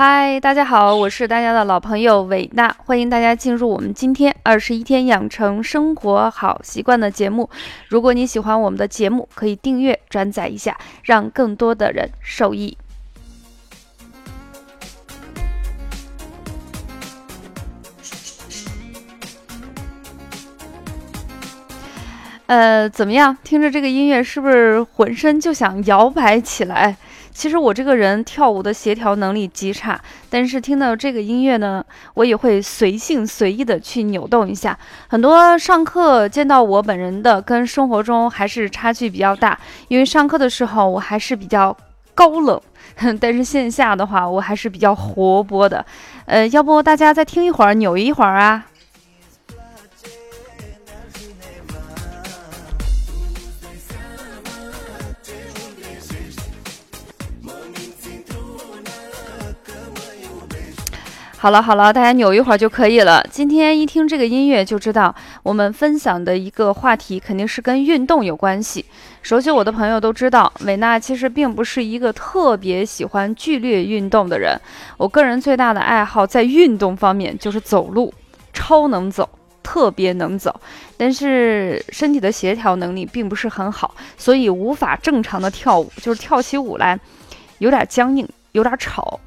嗨，大家好，我是大家的老朋友伟娜，欢迎大家进入我们今天二十一天养成生活好习惯的节目。如果你喜欢我们的节目，可以订阅转载一下，让更多的人受益。呃，怎么样？听着这个音乐，是不是浑身就想摇摆起来？其实我这个人跳舞的协调能力极差，但是听到这个音乐呢，我也会随性随意的去扭动一下。很多上课见到我本人的，跟生活中还是差距比较大。因为上课的时候我还是比较高冷，但是线下的话我还是比较活泼的。呃，要不大家再听一会儿，扭一会儿啊？好了好了，大家扭一会儿就可以了。今天一听这个音乐就知道，我们分享的一个话题肯定是跟运动有关系。熟悉我的朋友都知道，美娜其实并不是一个特别喜欢剧烈运动的人。我个人最大的爱好在运动方面就是走路，超能走，特别能走。但是身体的协调能力并不是很好，所以无法正常的跳舞，就是跳起舞来有点僵硬，有点吵。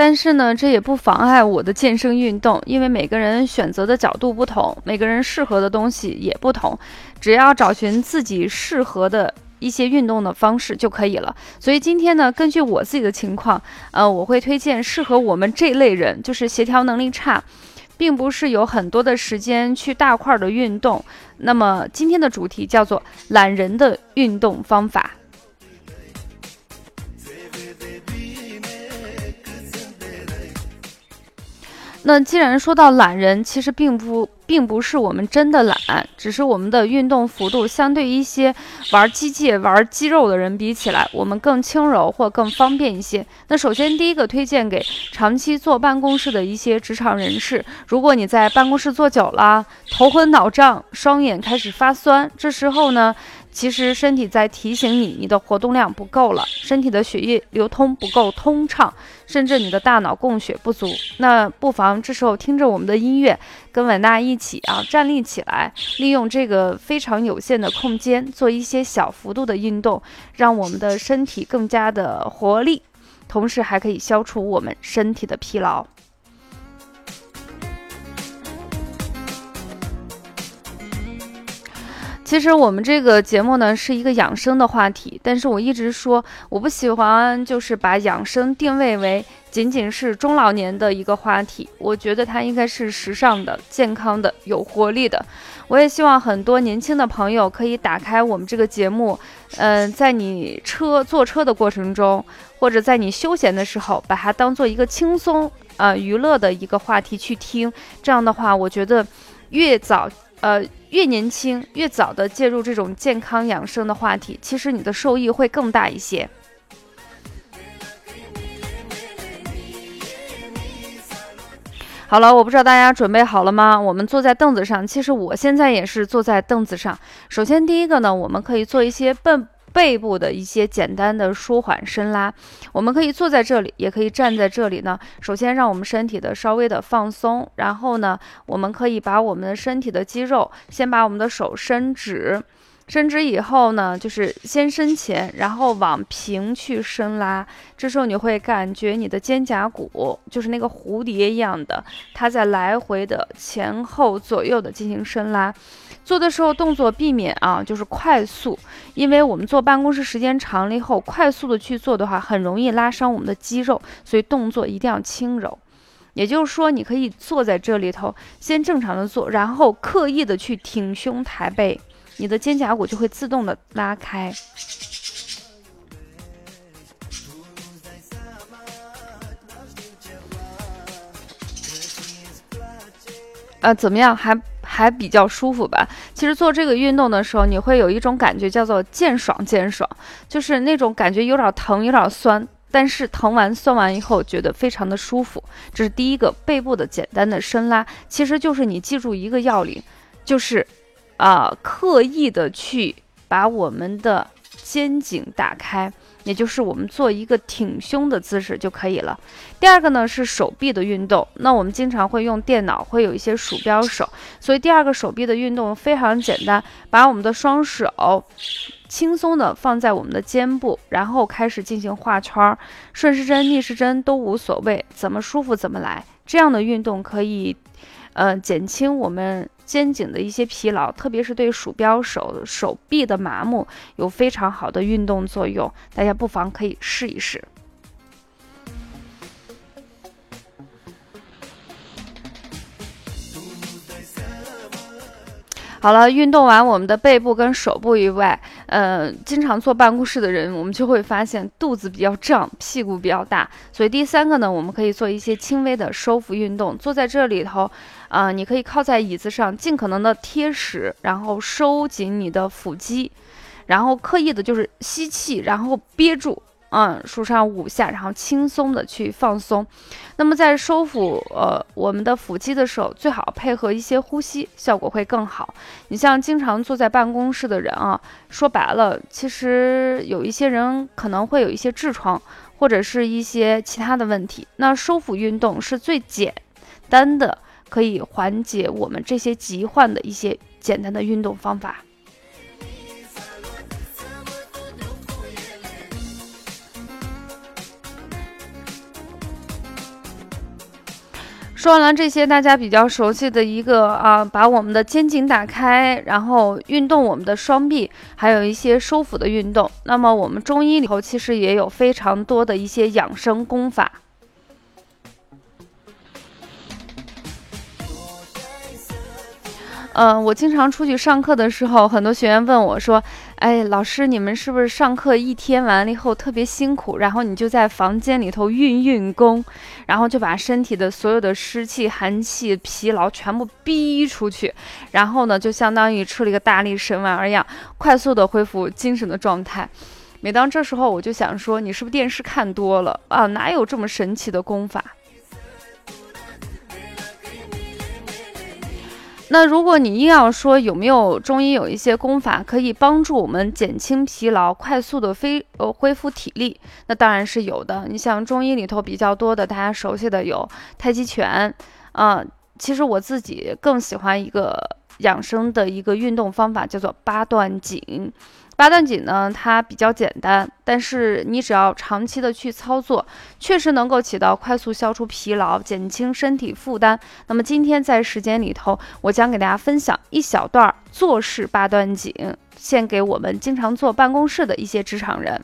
但是呢，这也不妨碍我的健身运动，因为每个人选择的角度不同，每个人适合的东西也不同，只要找寻自己适合的一些运动的方式就可以了。所以今天呢，根据我自己的情况，呃，我会推荐适合我们这类人，就是协调能力差，并不是有很多的时间去大块的运动。那么今天的主题叫做懒人的运动方法。那既然说到懒人，其实并不并不是我们真的懒，只是我们的运动幅度相对一些玩机械、玩肌肉的人比起来，我们更轻柔或更方便一些。那首先第一个推荐给长期坐办公室的一些职场人士，如果你在办公室坐久了，头昏脑胀，双眼开始发酸，这时候呢。其实身体在提醒你，你的活动量不够了，身体的血液流通不够通畅，甚至你的大脑供血不足。那不妨这时候听着我们的音乐，跟稳娜一起啊站立起来，利用这个非常有限的空间，做一些小幅度的运动，让我们的身体更加的活力，同时还可以消除我们身体的疲劳。其实我们这个节目呢是一个养生的话题，但是我一直说我不喜欢，就是把养生定位为仅仅是中老年的一个话题。我觉得它应该是时尚的、健康的、有活力的。我也希望很多年轻的朋友可以打开我们这个节目，嗯，在你车坐车的过程中，或者在你休闲的时候，把它当做一个轻松啊娱乐的一个话题去听。这样的话，我觉得越早。呃，越年轻越早的介入这种健康养生的话题，其实你的受益会更大一些。好了，我不知道大家准备好了吗？我们坐在凳子上，其实我现在也是坐在凳子上。首先，第一个呢，我们可以做一些笨。背部的一些简单的舒缓伸拉，我们可以坐在这里，也可以站在这里呢。首先，让我们身体的稍微的放松，然后呢，我们可以把我们的身体的肌肉，先把我们的手伸直，伸直以后呢，就是先伸前，然后往平去伸拉。这时候你会感觉你的肩胛骨就是那个蝴蝶一样的，它在来回的前后左右的进行伸拉。做的时候动作避免啊，就是快速，因为我们坐办公室时间长了以后，快速的去做的话，很容易拉伤我们的肌肉，所以动作一定要轻柔。也就是说，你可以坐在这里头，先正常的坐，然后刻意的去挺胸抬背，你的肩胛骨就会自动的拉开。啊，怎么样？还？还比较舒服吧。其实做这个运动的时候，你会有一种感觉叫做渐爽渐爽，就是那种感觉有点疼，有点酸，但是疼完酸完以后觉得非常的舒服。这是第一个背部的简单的伸拉，其实就是你记住一个要领，就是啊刻意的去把我们的肩颈打开。也就是我们做一个挺胸的姿势就可以了。第二个呢是手臂的运动，那我们经常会用电脑，会有一些鼠标手，所以第二个手臂的运动非常简单，把我们的双手轻松的放在我们的肩部，然后开始进行画圈儿，顺时针、逆时针都无所谓，怎么舒服怎么来。这样的运动可以，呃，减轻我们。肩颈的一些疲劳，特别是对鼠标手手臂的麻木有非常好的运动作用，大家不妨可以试一试。好了，运动完我们的背部跟手部以外，呃，经常坐办公室的人，我们就会发现肚子比较胀，屁股比较大。所以第三个呢，我们可以做一些轻微的收腹运动。坐在这里头，啊，你可以靠在椅子上，尽可能的贴实，然后收紧你的腹肌，然后刻意的就是吸气，然后憋住。嗯，数上五下，然后轻松的去放松。那么在收腹呃我们的腹肌的时候，最好配合一些呼吸，效果会更好。你像经常坐在办公室的人啊，说白了，其实有一些人可能会有一些痔疮或者是一些其他的问题。那收腹运动是最简单的，可以缓解我们这些疾患的一些简单的运动方法。说完了这些大家比较熟悉的一个啊，把我们的肩颈打开，然后运动我们的双臂，还有一些收腹的运动。那么我们中医里头其实也有非常多的一些养生功法。嗯，我经常出去上课的时候，很多学员问我说：“哎，老师，你们是不是上课一天完了以后特别辛苦？然后你就在房间里头运运功，然后就把身体的所有的湿气、寒气、疲劳全部逼出去，然后呢，就相当于吃了一个大力神丸儿一样，快速的恢复精神的状态。每当这时候，我就想说，你是不是电视看多了啊？哪有这么神奇的功法？”那如果你硬要说有没有中医有一些功法可以帮助我们减轻疲劳、快速的飞呃恢复体力，那当然是有的。你像中医里头比较多的，大家熟悉的有太极拳，啊，其实我自己更喜欢一个养生的一个运动方法，叫做八段锦。八段锦呢，它比较简单，但是你只要长期的去操作，确实能够起到快速消除疲劳、减轻身体负担。那么今天在时间里头，我将给大家分享一小段坐式八段锦，献给我们经常坐办公室的一些职场人。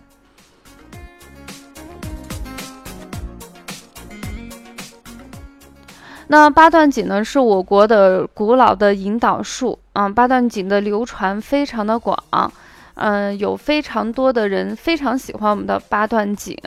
那八段锦呢，是我国的古老的引导术啊，八段锦的流传非常的广。嗯，有非常多的人非常喜欢我们的八段锦。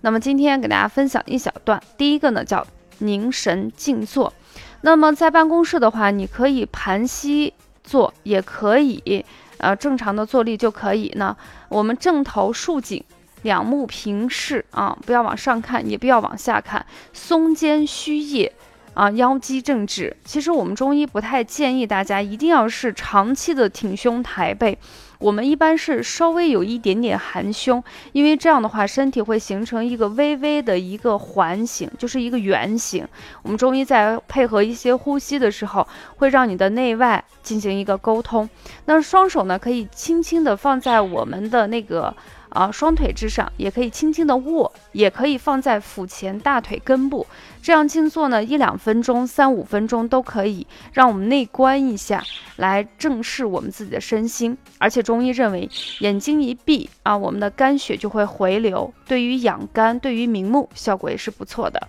那么今天给大家分享一小段。第一个呢叫凝神静坐。那么在办公室的话，你可以盘膝坐，也可以呃正常的坐立就可以呢。我们正头竖颈，两目平视啊，不要往上看，也不要往下看，松肩虚腋啊，腰肌正直。其实我们中医不太建议大家一定要是长期的挺胸抬背。我们一般是稍微有一点点含胸，因为这样的话，身体会形成一个微微的一个环形，就是一个圆形。我们中医在配合一些呼吸的时候，会让你的内外进行一个沟通。那双手呢，可以轻轻的放在我们的那个。啊，双腿之上也可以轻轻的握，也可以放在腹前大腿根部，这样静坐呢，一两分钟、三五分钟都可以，让我们内观一下，来正视我们自己的身心。而且中医认为，眼睛一闭啊，我们的肝血就会回流，对于养肝、对于明目，效果也是不错的。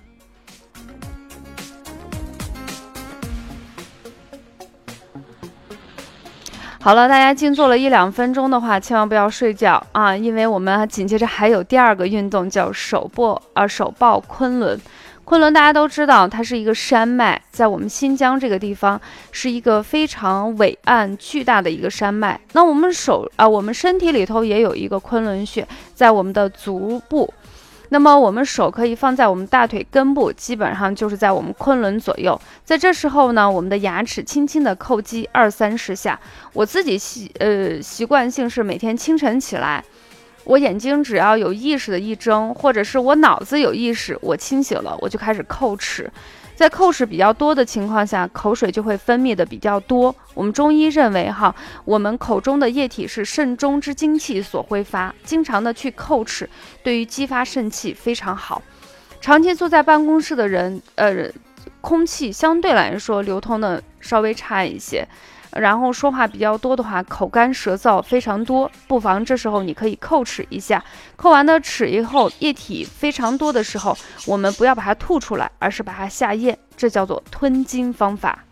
好了，大家静坐了一两分钟的话，千万不要睡觉啊，因为我们紧接着还有第二个运动，叫手抱啊手抱昆仑。昆仑大家都知道，它是一个山脉，在我们新疆这个地方是一个非常伟岸巨大的一个山脉。那我们手啊，我们身体里头也有一个昆仑穴，在我们的足部。那么我们手可以放在我们大腿根部，基本上就是在我们昆仑左右。在这时候呢，我们的牙齿轻轻的叩击二三十下。我自己习呃习惯性是每天清晨起来，我眼睛只要有意识的一睁，或者是我脑子有意识，我清醒了，我就开始叩齿。在叩齿比较多的情况下，口水就会分泌的比较多。我们中医认为，哈，我们口中的液体是肾中之精气所挥发，经常的去叩齿，对于激发肾气非常好。长期坐在办公室的人，呃，空气相对来说流通的稍微差一些。然后说话比较多的话，口干舌燥非常多，不妨这时候你可以叩齿一下。叩完的齿以后，液体非常多的时候，我们不要把它吐出来，而是把它下咽，这叫做吞津方法。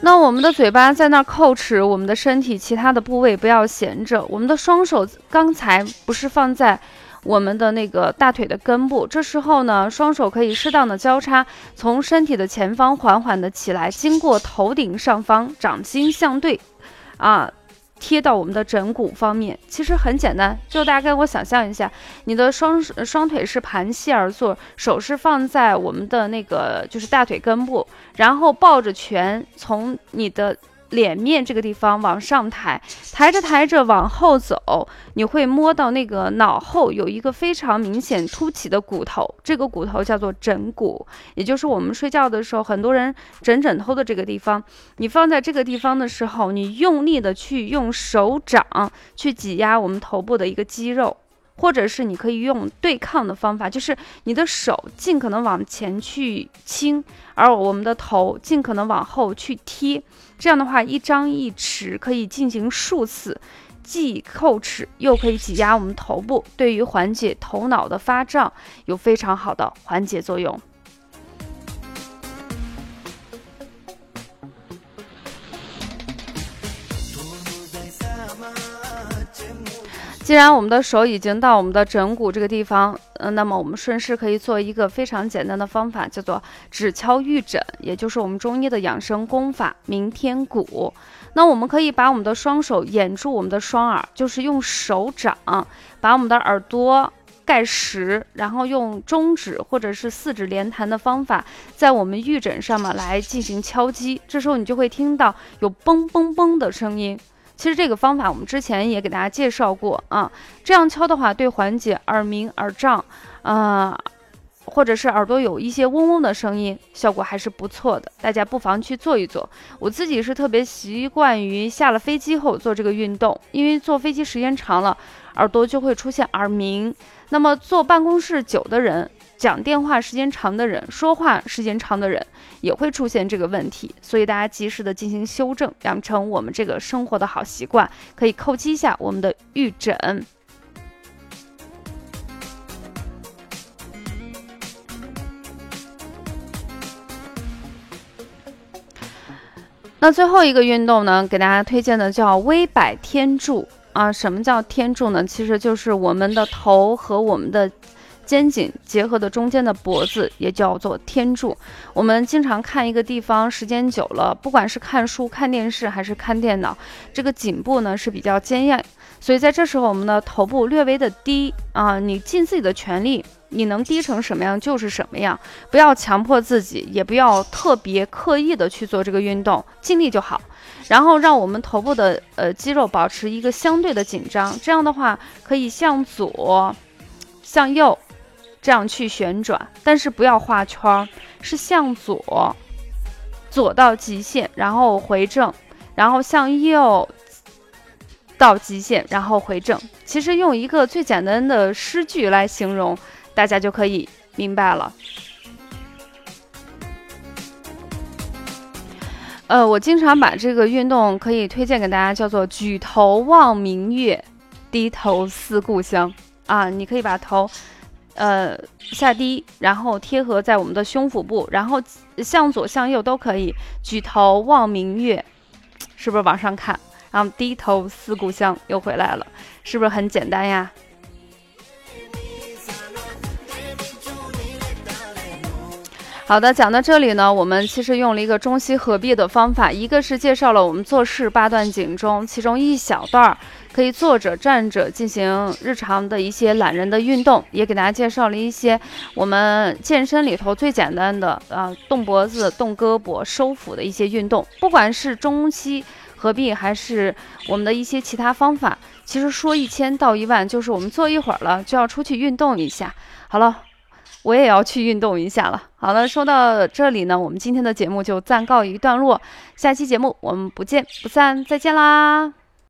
那我们的嘴巴在那儿叩齿，我们的身体其他的部位不要闲着。我们的双手刚才不是放在。我们的那个大腿的根部，这时候呢，双手可以适当的交叉，从身体的前方缓缓的起来，经过头顶上方，掌心相对，啊，贴到我们的枕骨方面。其实很简单，就大家跟我想象一下，你的双双腿是盘膝而坐，手是放在我们的那个就是大腿根部，然后抱着拳从你的。脸面这个地方往上抬，抬着抬着往后走，你会摸到那个脑后有一个非常明显凸起的骨头，这个骨头叫做枕骨，也就是我们睡觉的时候很多人枕枕头的这个地方。你放在这个地方的时候，你用力的去用手掌去挤压我们头部的一个肌肉。或者是你可以用对抗的方法，就是你的手尽可能往前去倾，而我们的头尽可能往后去贴。这样的话，一张一弛可以进行数次，既叩齿又可以挤压我们头部，对于缓解头脑的发胀有非常好的缓解作用。既然我们的手已经到我们的枕骨这个地方，嗯，那么我们顺势可以做一个非常简单的方法，叫做指敲玉枕，也就是我们中医的养生功法明天鼓。那我们可以把我们的双手掩住我们的双耳，就是用手掌把我们的耳朵盖实，然后用中指或者是四指连弹的方法，在我们玉枕上面来进行敲击。这时候你就会听到有嘣嘣嘣的声音。其实这个方法我们之前也给大家介绍过啊，这样敲的话，对缓解耳鸣、耳胀，啊，或者是耳朵有一些嗡嗡的声音，效果还是不错的。大家不妨去做一做。我自己是特别习惯于下了飞机后做这个运动，因为坐飞机时间长了，耳朵就会出现耳鸣。那么坐办公室久的人。讲电话时间长的人，说话时间长的人，也会出现这个问题，所以大家及时的进行修正，养成我们这个生活的好习惯，可以叩击一下我们的玉枕。那最后一个运动呢，给大家推荐的叫微摆天柱啊。什么叫天柱呢？其实就是我们的头和我们的。肩颈结合的中间的脖子也叫做天柱。我们经常看一个地方时间久了，不管是看书、看电视还是看电脑，这个颈部呢是比较坚硬，所以在这时候我们的头部略微的低啊，你尽自己的全力，你能低成什么样就是什么样，不要强迫自己，也不要特别刻意的去做这个运动，尽力就好。然后让我们头部的呃肌肉保持一个相对的紧张，这样的话可以向左、向右。这样去旋转，但是不要画圈儿，是向左，左到极限，然后回正，然后向右到极限，然后回正。其实用一个最简单的诗句来形容，大家就可以明白了。呃，我经常把这个运动可以推荐给大家，叫做举头望明月，低头思故乡啊。你可以把头。呃，下低，然后贴合在我们的胸腹部，然后向左向右都可以。举头望明月，是不是往上看？然后低头思故乡，又回来了，是不是很简单呀？好的，讲到这里呢，我们其实用了一个中西合璧的方法，一个是介绍了我们做事八段锦中其中一小段儿可以坐着、站着进行日常的一些懒人的运动，也给大家介绍了一些我们健身里头最简单的啊动脖子、动胳膊、收腹的一些运动，不管是中西合璧还是我们的一些其他方法，其实说一千道一万，就是我们坐一会儿了就要出去运动一下。好了。我也要去运动一下了。好了，说到这里呢，我们今天的节目就暂告一段落。下期节目我们不见不散，再见啦！